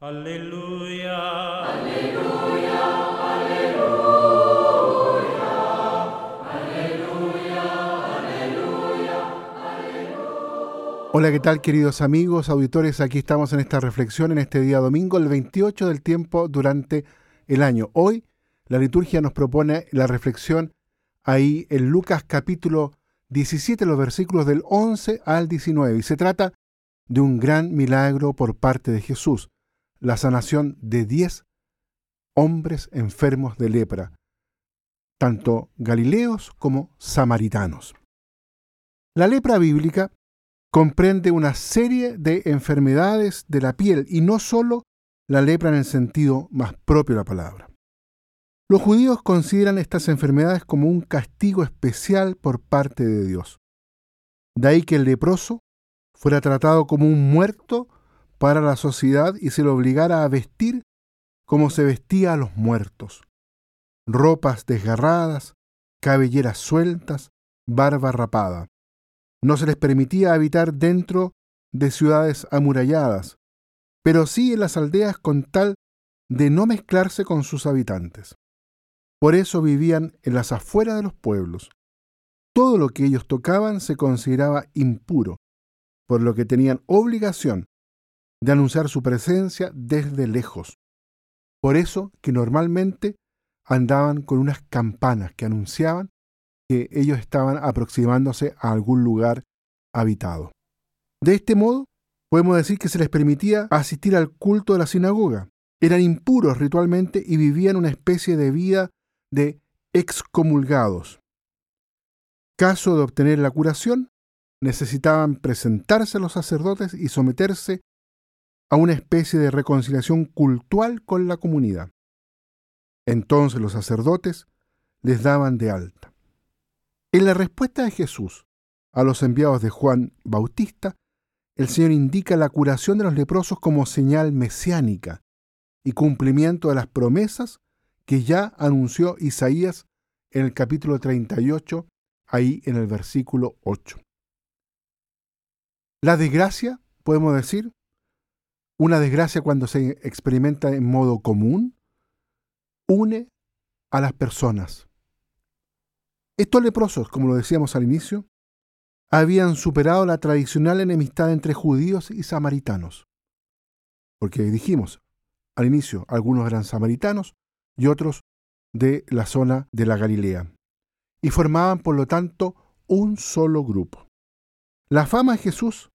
Aleluya. Aleluya, aleluya, aleluya, aleluya, Hola, ¿qué tal queridos amigos, auditores? Aquí estamos en esta reflexión en este día domingo, el 28 del tiempo durante el año. Hoy la liturgia nos propone la reflexión ahí en Lucas capítulo 17, los versículos del 11 al 19. Y se trata de un gran milagro por parte de Jesús la sanación de diez hombres enfermos de lepra, tanto galileos como samaritanos. La lepra bíblica comprende una serie de enfermedades de la piel y no solo la lepra en el sentido más propio de la palabra. Los judíos consideran estas enfermedades como un castigo especial por parte de Dios. De ahí que el leproso fuera tratado como un muerto para la sociedad y se le obligara a vestir como se vestía a los muertos. Ropas desgarradas, cabelleras sueltas, barba rapada. No se les permitía habitar dentro de ciudades amuralladas, pero sí en las aldeas con tal de no mezclarse con sus habitantes. Por eso vivían en las afueras de los pueblos. Todo lo que ellos tocaban se consideraba impuro, por lo que tenían obligación de anunciar su presencia desde lejos. Por eso que normalmente andaban con unas campanas que anunciaban que ellos estaban aproximándose a algún lugar habitado. De este modo, podemos decir que se les permitía asistir al culto de la sinagoga. Eran impuros ritualmente y vivían una especie de vida de excomulgados. Caso de obtener la curación, necesitaban presentarse a los sacerdotes y someterse a una especie de reconciliación cultural con la comunidad. Entonces los sacerdotes les daban de alta. En la respuesta de Jesús a los enviados de Juan Bautista, el Señor indica la curación de los leprosos como señal mesiánica y cumplimiento de las promesas que ya anunció Isaías en el capítulo 38, ahí en el versículo 8. La desgracia, podemos decir, una desgracia cuando se experimenta en modo común, une a las personas. Estos leprosos, como lo decíamos al inicio, habían superado la tradicional enemistad entre judíos y samaritanos. Porque dijimos al inicio, algunos eran samaritanos y otros de la zona de la Galilea, y formaban por lo tanto un solo grupo. La fama de Jesús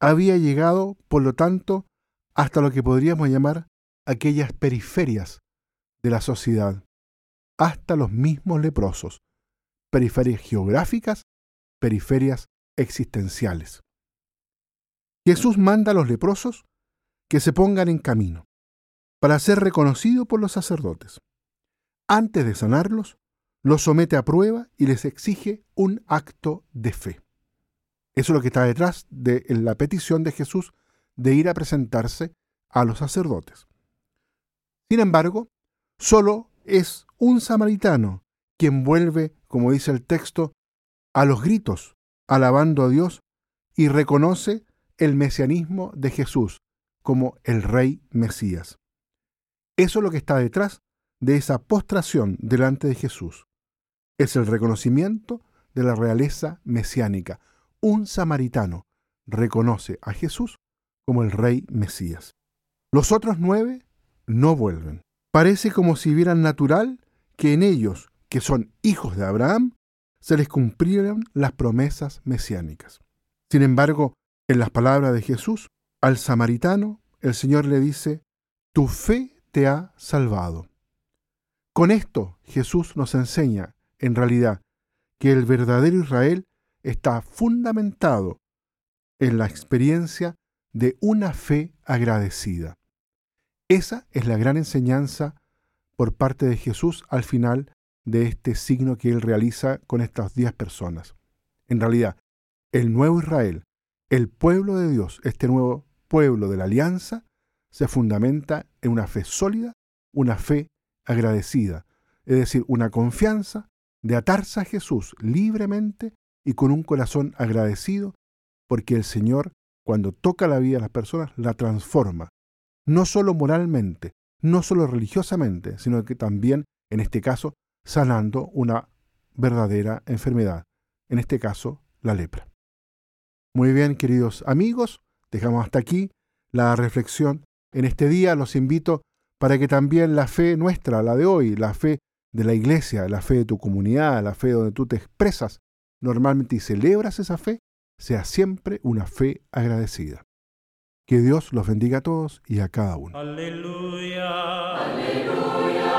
había llegado, por lo tanto, hasta lo que podríamos llamar aquellas periferias de la sociedad, hasta los mismos leprosos, periferias geográficas, periferias existenciales. Jesús manda a los leprosos que se pongan en camino para ser reconocidos por los sacerdotes. Antes de sanarlos, los somete a prueba y les exige un acto de fe. Eso es lo que está detrás de la petición de Jesús de ir a presentarse a los sacerdotes. Sin embargo, solo es un samaritano quien vuelve, como dice el texto, a los gritos, alabando a Dios y reconoce el mesianismo de Jesús como el rey Mesías. Eso es lo que está detrás de esa postración delante de Jesús. Es el reconocimiento de la realeza mesiánica. Un samaritano reconoce a Jesús como el rey Mesías. Los otros nueve no vuelven. Parece como si vieran natural que en ellos, que son hijos de Abraham, se les cumplieran las promesas mesiánicas. Sin embargo, en las palabras de Jesús, al samaritano el Señor le dice, tu fe te ha salvado. Con esto Jesús nos enseña, en realidad, que el verdadero Israel está fundamentado en la experiencia de una fe agradecida. Esa es la gran enseñanza por parte de Jesús al final de este signo que él realiza con estas diez personas. En realidad, el nuevo Israel, el pueblo de Dios, este nuevo pueblo de la alianza, se fundamenta en una fe sólida, una fe agradecida, es decir, una confianza de atarse a Jesús libremente y con un corazón agradecido, porque el Señor cuando toca la vida de las personas, la transforma no solo moralmente, no solo religiosamente, sino que también, en este caso, sanando una verdadera enfermedad, en este caso, la lepra. Muy bien, queridos amigos, dejamos hasta aquí la reflexión en este día. Los invito para que también la fe nuestra, la de hoy, la fe de la iglesia, la fe de tu comunidad, la fe donde tú te expresas normalmente y celebras esa fe, sea siempre una fe agradecida. Que Dios los bendiga a todos y a cada uno. Aleluya. Aleluya.